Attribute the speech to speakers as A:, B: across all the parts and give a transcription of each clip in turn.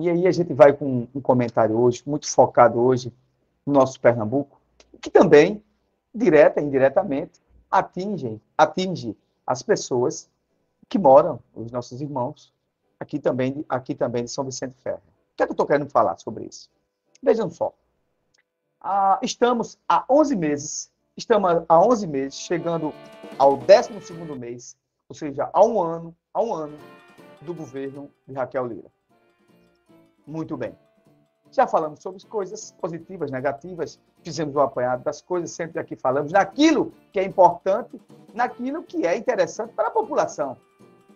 A: E aí a gente vai com um comentário hoje, muito focado hoje no nosso Pernambuco, que também, direta e indiretamente, atinge, atinge as pessoas que moram, os nossos irmãos, aqui também, aqui também de São Vicente Ferro. O que é que eu estou querendo falar sobre isso? Vejam só. Ah, estamos há 11 meses, estamos há 11 meses, chegando ao 12 mês, ou seja, há um ano, há um ano do governo de Raquel Lira. Muito bem. Já falamos sobre coisas positivas, negativas, fizemos o um apanhado das coisas, sempre aqui falamos naquilo que é importante, naquilo que é interessante para a população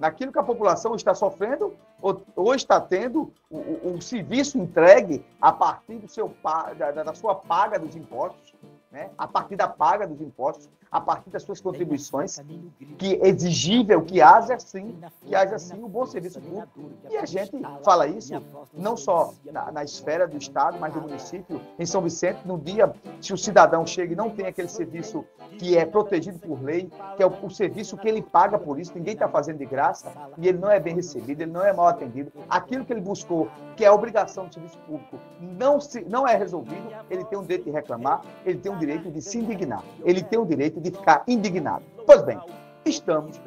A: naquilo que a população está sofrendo ou, ou está tendo o, o, o, serviço entregue a partir do seu, da, da sua paga dos impostos, né? a partir da paga dos impostos, a partir das suas contribuições, que é exigível que haja sim, que haja sim um bom serviço público. E a gente fala isso não só na, na esfera do Estado, mas do município. Em São Vicente, no dia, se o cidadão chega e não tem aquele serviço que é protegido por lei, que é o, o serviço que ele paga por isso, ninguém está fazendo de graça, e ele não é bem recebido, ele não é mal atendido. Aquilo que ele buscou, que é a obrigação do serviço público, não, se, não é resolvido, ele tem o direito de reclamar, ele tem o direito de se indignar, ele tem o direito de ficar indignado. Pois bem, estamos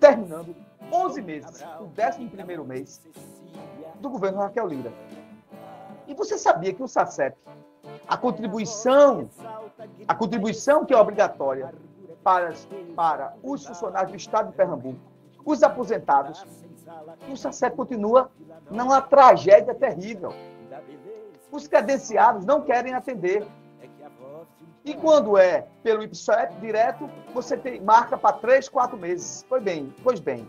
A: terminando 11 meses, o 11 mês do governo Raquel Lira. E você sabia que o SACEP, a contribuição, a contribuição que é obrigatória para, para os funcionários do Estado de Pernambuco, os aposentados, o SACEP continua numa tragédia terrível. Os credenciados não querem atender. E quando é pelo IPSOEP direto, você tem, marca para três, quatro meses. Pois bem, pois bem.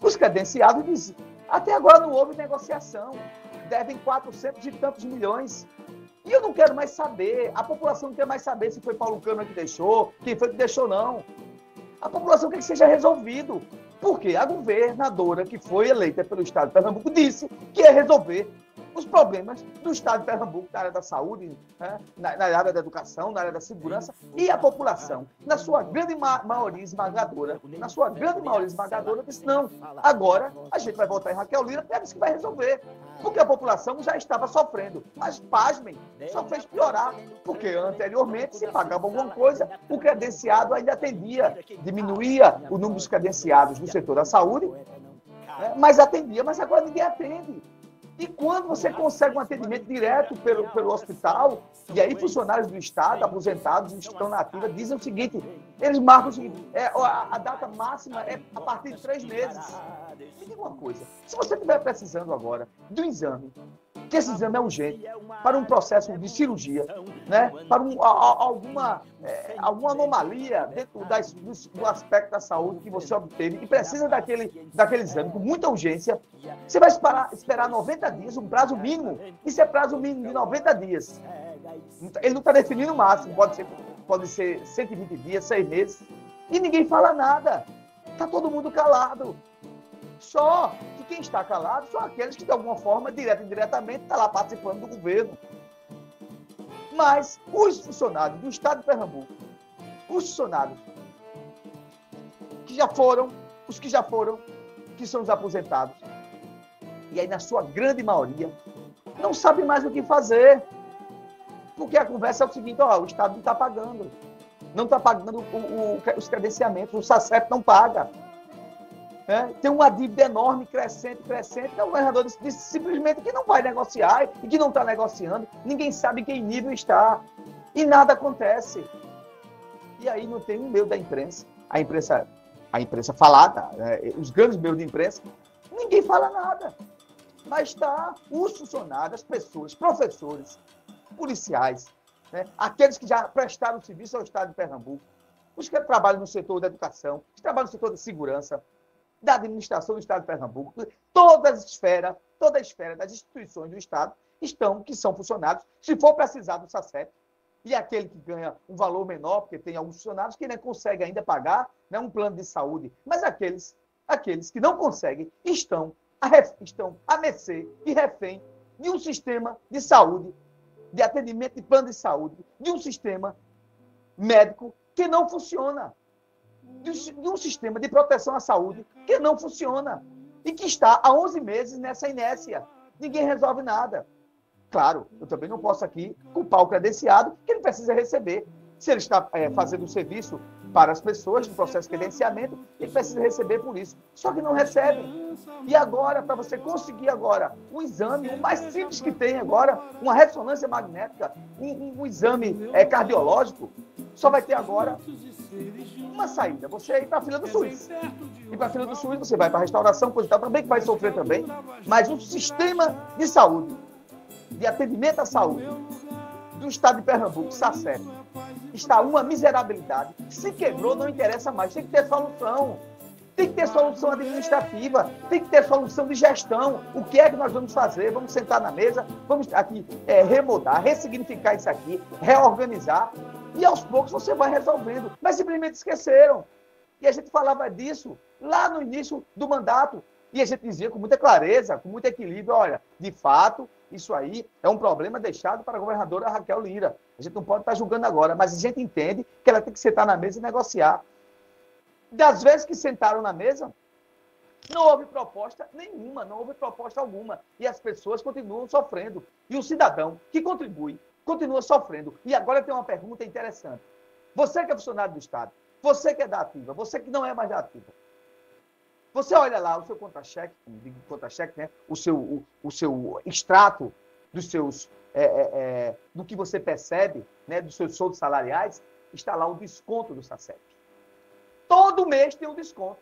A: Os credenciados dizem, até agora não houve negociação. Devem 400 e tantos milhões. E eu não quero mais saber. A população não quer mais saber se foi Paulo Câmara que deixou, quem foi que deixou, não. A população quer que seja resolvido. Porque a governadora que foi eleita pelo Estado de Pernambuco disse que ia resolver os problemas do Estado de Pernambuco na área da saúde, né? na, na, área da educação, na área da segurança e a população, na sua grande ma maioria esmagadora, na sua grande maioria esmagadora, disse: não, agora a gente vai votar em Raquel Lira, porque disse que vai resolver. Porque a população já estava sofrendo. Mas, pasmem, só fez piorar. Porque anteriormente, se pagava alguma coisa, o credenciado ainda atendia, diminuía o número dos credenciados do setor da saúde, né? mas atendia, mas agora ninguém atende. E quando você consegue um atendimento direto pelo, pelo hospital, e aí funcionários do Estado, aposentados, estão na ativa, dizem o seguinte, eles marcam o seguinte, é, a, data máxima é a partir de três meses. Me diga uma coisa, se você estiver precisando agora de um exame, que esse exame é urgente, para um processo de cirurgia, né? para um, a, a, alguma, é, alguma anomalia dentro das, do, do, aspecto da saúde que você obteve e precisa daquele, daquele exame com muita urgência, você vai esperar, esperar 90 dias, um prazo mínimo. Isso é prazo mínimo de 90 dias. Ele não está definindo o máximo, pode ser, pode ser 120 dias, 6 meses, e ninguém fala nada. Está todo mundo calado. Só quem está calado são aqueles que, de alguma forma, direta ou indiretamente, estão tá lá participando do governo. Mas os funcionários do Estado de Pernambuco, os funcionários que já foram, os que já foram, que são os aposentados, e aí, na sua grande maioria, não sabem mais o que fazer. Porque a conversa é o seguinte: ó, o Estado não está pagando. Não está pagando o, o, os credenciamentos, o SACEP não paga. É, tem uma dívida enorme, crescente, crescente. Então, o governador disse, disse simplesmente que não vai negociar e que não está negociando. Ninguém sabe em que nível está. E nada acontece. E aí não tem um meio da imprensa, a imprensa, a imprensa falada, né, os grandes meios de imprensa, ninguém fala nada. Mas está os funcionários, as pessoas, professores, policiais, né, aqueles que já prestaram serviço ao Estado de Pernambuco, os que trabalham no setor da educação, os que trabalham no setor da segurança, da administração do Estado de Pernambuco, toda a esfera, toda a esfera das instituições do Estado estão, que são funcionários, se for precisar do SACEP, e aquele que ganha um valor menor, porque tem alguns funcionários que nem consegue ainda pagar né, um plano de saúde, mas aqueles, aqueles que não conseguem estão a, estão a mercê e refém de um sistema de saúde, de atendimento de plano de saúde, de um sistema médico que não funciona de um sistema de proteção à saúde que não funciona e que está há 11 meses nessa inércia. ninguém resolve nada. Claro, eu também não posso aqui culpar o credenciado que ele precisa receber. Se ele está é, fazendo o serviço para as pessoas no processo de credenciamento, ele precisa receber por isso. Só que não recebe. E agora, para você conseguir agora um exame, o mais simples que tem agora, uma ressonância magnética, um, um, um exame é, cardiológico, só vai ter agora uma saída. Você ir para a fila do SUS. E para a fila do SUS, você vai para a restauração, coisa e tal, também que vai sofrer também. Mas o sistema de saúde, de atendimento à saúde, do estado de Pernambuco, SACEP, está uma miserabilidade. Se quebrou, não interessa mais. Tem que ter solução. Tem que ter solução administrativa, tem que ter solução de gestão. O que é que nós vamos fazer? Vamos sentar na mesa, vamos aqui é, remodar, ressignificar isso aqui, reorganizar. E aos poucos você vai resolvendo. Mas simplesmente esqueceram. E a gente falava disso lá no início do mandato. E a gente dizia com muita clareza, com muito equilíbrio: olha, de fato, isso aí é um problema deixado para a governadora Raquel Lira. A gente não pode estar julgando agora, mas a gente entende que ela tem que sentar na mesa e negociar. Das vezes que sentaram na mesa, não houve proposta nenhuma, não houve proposta alguma. E as pessoas continuam sofrendo. E o cidadão que contribui continua sofrendo. E agora tem uma pergunta interessante. Você que é funcionário do Estado, você que é da ativa, você que não é mais da ativa, você olha lá o seu contra-cheque, contra-cheque, né? o, seu, o, o seu extrato dos seus, é, é, é, do que você percebe, né? dos seus soldos salariais, está lá o desconto do SACEP. Todo mês tem um desconto,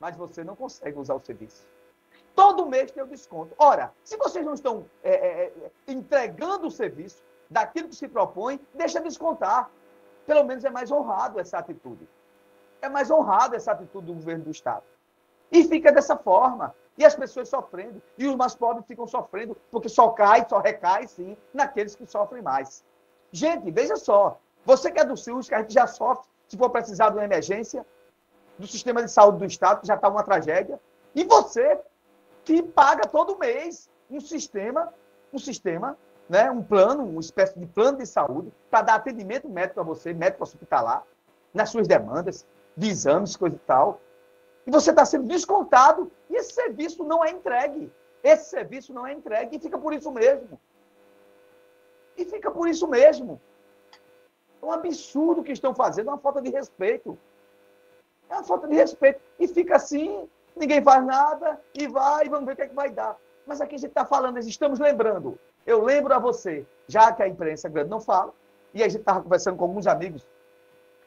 A: mas você não consegue usar o serviço. Todo mês tem um desconto. Ora, se vocês não estão é, é, é, entregando o serviço daquilo que se propõe, deixa descontar. Pelo menos é mais honrado essa atitude. É mais honrado essa atitude do governo do Estado. E fica dessa forma. E as pessoas sofrendo. E os mais pobres ficam sofrendo, porque só cai, só recai, sim, naqueles que sofrem mais. Gente, veja só. Você que é do SUS, que a gente já sofre, se for precisar de uma emergência, do sistema de saúde do Estado, que já está uma tragédia. E você que paga todo mês um sistema, um sistema, né, um plano, uma espécie de plano de saúde, para dar atendimento médico a você, médico hospitalar, nas suas demandas, de exames, coisa e tal e você está sendo descontado e esse serviço não é entregue. Esse serviço não é entregue e fica por isso mesmo. E fica por isso mesmo. É um absurdo que estão fazendo, é uma falta de respeito. É uma falta de respeito. E fica assim, ninguém faz nada, e vai, vamos ver o que, é que vai dar. Mas aqui a gente está falando, estamos lembrando. Eu lembro a você, já que a imprensa grande não fala, e a gente estava conversando com alguns amigos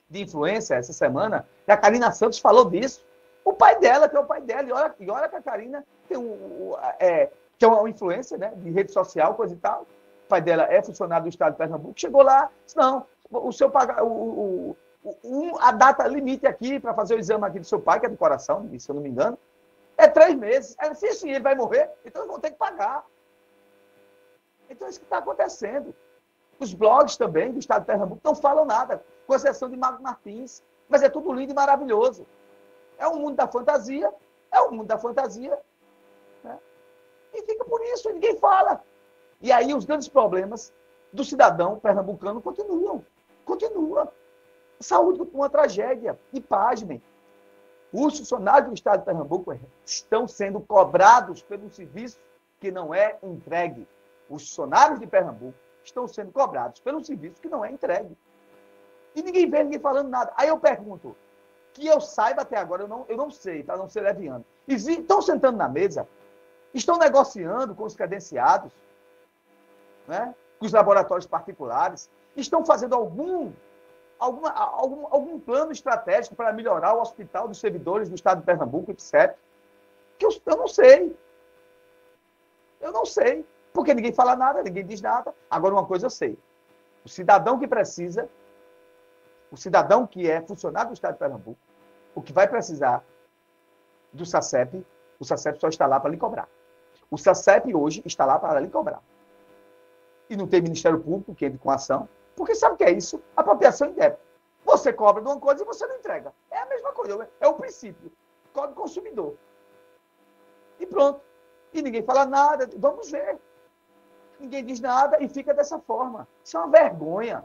A: de influência essa semana, e a Karina Santos falou disso. O pai dela, que é o pai dela. E olha, e olha que a Karina tem um, é, que é uma influência né, de rede social, coisa e tal. O pai dela é funcionário do Estado de Pernambuco. Chegou lá, disse, não, o seu pagar, o, o, o, a data limite aqui para fazer o exame aqui do seu pai, que é do coração, se eu não me engano, é três meses. Ela disse, sim, ele vai morrer, então eu vou ter que pagar. Então é isso que está acontecendo. Os blogs também do Estado de Pernambuco não falam nada, com exceção de Mago Martins. Mas é tudo lindo e maravilhoso. É o mundo da fantasia, é o mundo da fantasia. Né? E fica por isso, ninguém fala. E aí os grandes problemas do cidadão pernambucano continuam. Continua. Saúde uma tragédia. E pasmem. Os funcionários do Estado de Pernambuco estão sendo cobrados pelo serviço que não é entregue. Os funcionários de Pernambuco estão sendo cobrados pelo serviço que não é entregue. E ninguém vê ninguém falando nada. Aí eu pergunto: que eu saiba até agora, eu não, eu não sei, para não ser leviano. Estão sentando na mesa, estão negociando com os credenciados, né? com os laboratórios particulares, estão fazendo algum, alguma, algum, algum plano estratégico para melhorar o hospital dos servidores do Estado de Pernambuco, etc. Que eu, eu não sei. Eu não sei. Porque ninguém fala nada, ninguém diz nada. Agora, uma coisa eu sei. O cidadão que precisa o cidadão que é funcionário do Estado de Pernambuco, o que vai precisar do SACEP, o SACEP só está lá para lhe cobrar. O SACEP hoje está lá para lhe cobrar. E não tem Ministério Público que entre com ação, porque sabe o que é isso? Apropriação indébita. Você cobra de uma coisa e você não entrega. É a mesma coisa, é o princípio. Código consumidor. E pronto. E ninguém fala nada. Vamos ver. Ninguém diz nada e fica dessa forma. Isso é uma vergonha.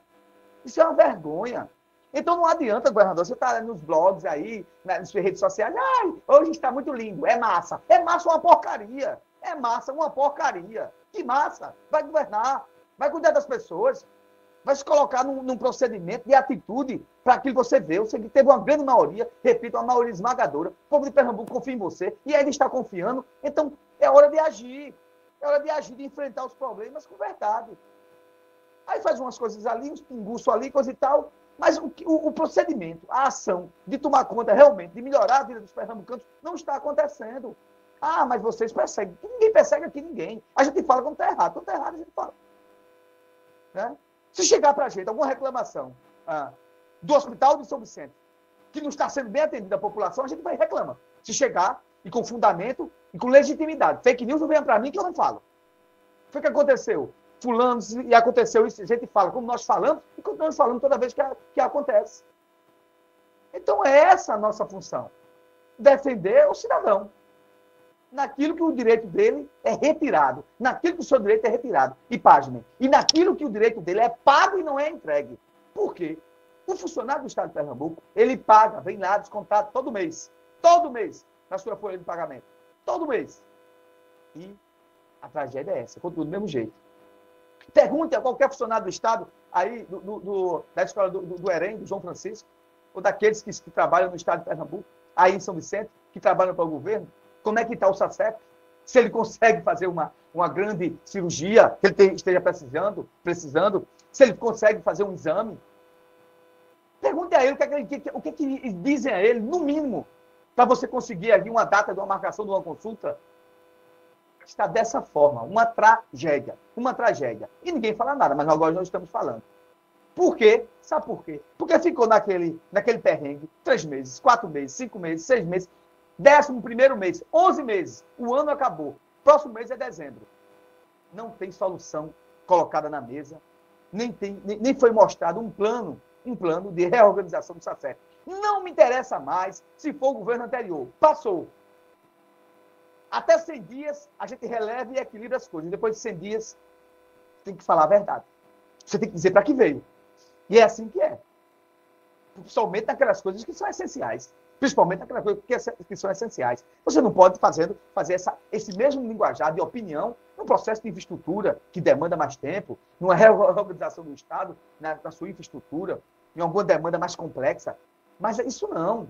A: Isso é uma vergonha. Então não adianta, governador, você está nos blogs aí, nas suas redes sociais, ai, hoje está muito lindo, é massa. É massa uma porcaria. É massa, uma porcaria. Que massa! Vai governar, vai cuidar das pessoas, vai se colocar num, num procedimento de atitude para aquilo que você vê. Você teve uma grande maioria, repito, uma maioria esmagadora. O povo de Pernambuco confia em você e ele está confiando. Então, é hora de agir. É hora de agir, de enfrentar os problemas com verdade. Aí faz umas coisas ali, uns pinguços ali, coisa e tal. Mas o, o, o, procedimento, a ação de tomar conta realmente, de melhorar a vida dos pernambucanos, não está acontecendo. Ah, mas vocês perseguem. Ninguém persegue aqui ninguém. A gente fala quando está errado. Quando está errado, a gente fala. Né? Se chegar para a gente alguma reclamação ah, do hospital de São Vicente, que não está sendo bem atendida a população, a gente vai reclamar. Se chegar, e com fundamento, e com legitimidade. Fake news não vem para mim que eu não falo. Foi o que aconteceu fulano, e aconteceu isso, a gente fala como nós falamos, e continuamos falando toda vez que, que acontece. Então, é essa a nossa função. Defender o cidadão. Naquilo que o direito dele é retirado. Naquilo que o seu direito é retirado. E página. E naquilo que o direito dele é pago e não é entregue. Por quê? O funcionário do Estado de Pernambuco, ele paga, vem lá descontado todo mês. Todo mês. Na sua folha de pagamento. Todo mês. E a tragédia é essa. Continua do mesmo jeito. Pergunte a qualquer funcionário do Estado, aí, do, do, da escola do, do, Erém, do João Francisco, ou daqueles que, que, trabalham no Estado de Pernambuco, aí em São Vicente, que trabalham para o governo, como é que está o SACEP? Se ele consegue fazer uma, uma grande cirurgia, que ele te, esteja precisando, precisando, se ele consegue fazer um exame. Pergunte a ele o que, é que, o que, é que dizem a ele, no mínimo, para você conseguir ali uma data de uma marcação de uma consulta está dessa forma, uma tragédia, uma tragédia. E ninguém fala nada, mas agora nós estamos falando. Por quê? Sabe por quê? Porque ficou naquele, naquele perrengue três meses, quatro meses, cinco meses, seis meses, décimo primeiro mês, onze meses, o ano acabou. Próximo mês é dezembro. Não tem solução colocada na mesa, nem, tem, nem, nem foi mostrado um plano, um plano de reorganização do SACEP. Não me interessa mais se for o governo anterior. Passou. Até 100 dias, a gente releva e equilibra as coisas. Depois de 100 dias, tem que falar a verdade. Você tem que dizer para que veio. E é assim que é. Principalmente naquelas coisas que são essenciais. Principalmente naquelas coisas que são essenciais. Você não pode fazer, fazer essa, esse mesmo linguajar de opinião num processo de infraestrutura que demanda mais tempo, numa reorganização do Estado, na, na sua infraestrutura, em alguma demanda mais complexa. Mas isso não.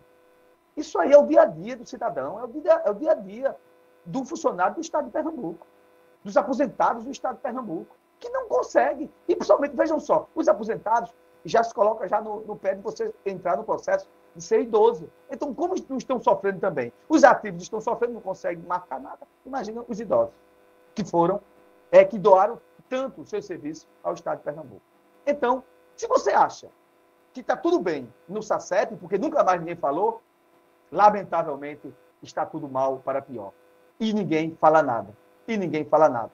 A: Isso aí é o dia a dia do cidadão, é o dia, é o dia a dia do funcionário do Estado de Pernambuco, dos aposentados do Estado de Pernambuco, que não consegue. E, principalmente, vejam só, os aposentados já se colocam já no, no pé de você entrar no processo de ser idoso. Então, como estão sofrendo também? Os ativos estão sofrendo, não conseguem marcar nada. Imagina os idosos, que foram, é, que doaram tanto o seu serviço ao Estado de Pernambuco. Então, se você acha que está tudo bem no SACEP, porque nunca mais ninguém falou, lamentavelmente está tudo mal para pior. E ninguém fala nada. E ninguém fala nada.